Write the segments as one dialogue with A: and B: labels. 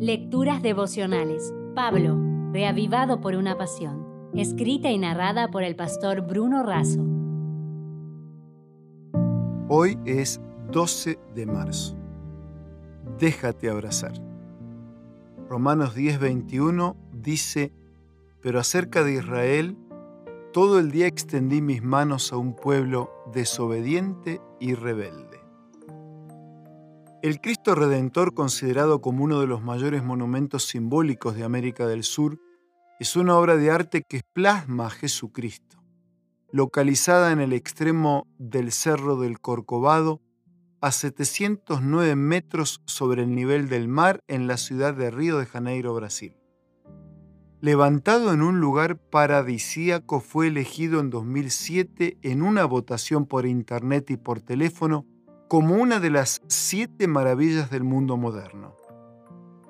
A: Lecturas devocionales. Pablo, reavivado por una pasión. Escrita y narrada por el pastor Bruno Razo.
B: Hoy es 12 de marzo. Déjate abrazar. Romanos 10:21 dice, pero acerca de Israel, todo el día extendí mis manos a un pueblo desobediente y rebelde. El Cristo Redentor, considerado como uno de los mayores monumentos simbólicos de América del Sur, es una obra de arte que plasma a Jesucristo, localizada en el extremo del Cerro del Corcovado, a 709 metros sobre el nivel del mar en la ciudad de Río de Janeiro, Brasil. Levantado en un lugar paradisíaco, fue elegido en 2007 en una votación por internet y por teléfono como una de las siete maravillas del mundo moderno.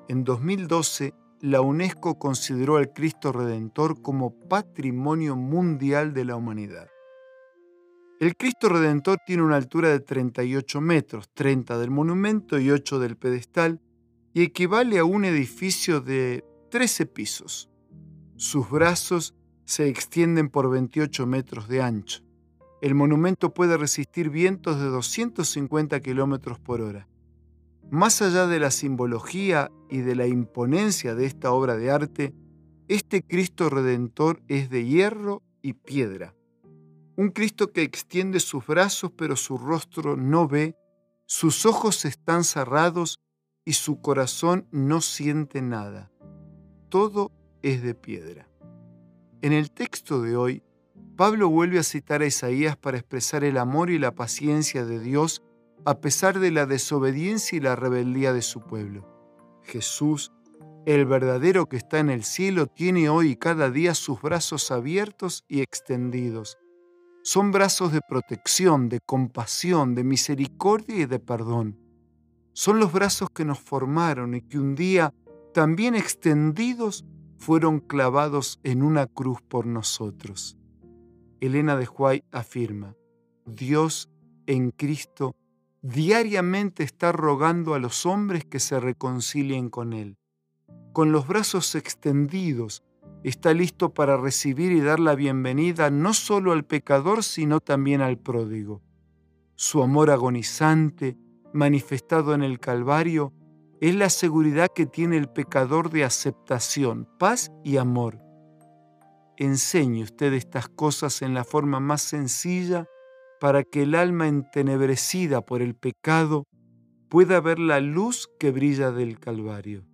B: En 2012, la UNESCO consideró al Cristo Redentor como Patrimonio Mundial de la Humanidad. El Cristo Redentor tiene una altura de 38 metros, 30 del monumento y 8 del pedestal, y equivale a un edificio de 13 pisos. Sus brazos se extienden por 28 metros de ancho. El monumento puede resistir vientos de 250 km por hora. Más allá de la simbología y de la imponencia de esta obra de arte, este Cristo Redentor es de hierro y piedra. Un Cristo que extiende sus brazos pero su rostro no ve, sus ojos están cerrados y su corazón no siente nada. Todo es de piedra. En el texto de hoy, Pablo vuelve a citar a Isaías para expresar el amor y la paciencia de Dios a pesar de la desobediencia y la rebeldía de su pueblo. Jesús, el verdadero que está en el cielo, tiene hoy cada día sus brazos abiertos y extendidos. Son brazos de protección, de compasión, de misericordia y de perdón. Son los brazos que nos formaron y que un día, también extendidos, fueron clavados en una cruz por nosotros. Elena de Huay afirma, Dios en Cristo diariamente está rogando a los hombres que se reconcilien con Él. Con los brazos extendidos, está listo para recibir y dar la bienvenida no solo al pecador, sino también al pródigo. Su amor agonizante, manifestado en el Calvario, es la seguridad que tiene el pecador de aceptación, paz y amor enseñe usted estas cosas en la forma más sencilla para que el alma entenebrecida por el pecado pueda ver la luz que brilla del Calvario.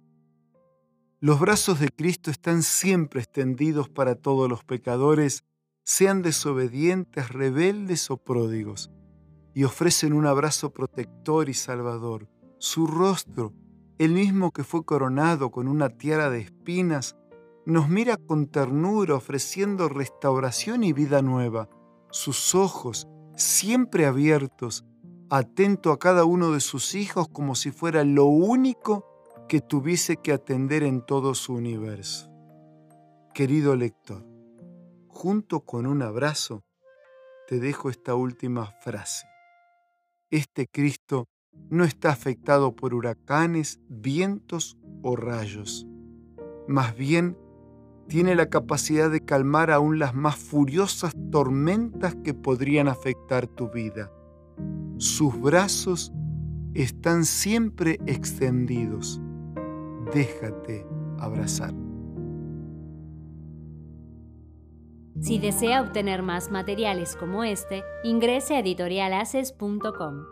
B: Los brazos de Cristo están siempre extendidos para todos los pecadores, sean desobedientes, rebeldes o pródigos, y ofrecen un abrazo protector y salvador. Su rostro, el mismo que fue coronado con una tiara de espinas, nos mira con ternura ofreciendo restauración y vida nueva. Sus ojos, siempre abiertos, atento a cada uno de sus hijos como si fuera lo único que tuviese que atender en todo su universo. Querido lector, junto con un abrazo, te dejo esta última frase. Este Cristo no está afectado por huracanes, vientos o rayos. Más bien tiene la capacidad de calmar aún las más furiosas tormentas que podrían afectar tu vida. Sus brazos están siempre extendidos. Déjate abrazar.
A: Si desea obtener más materiales como este, ingrese a editorialaces.com.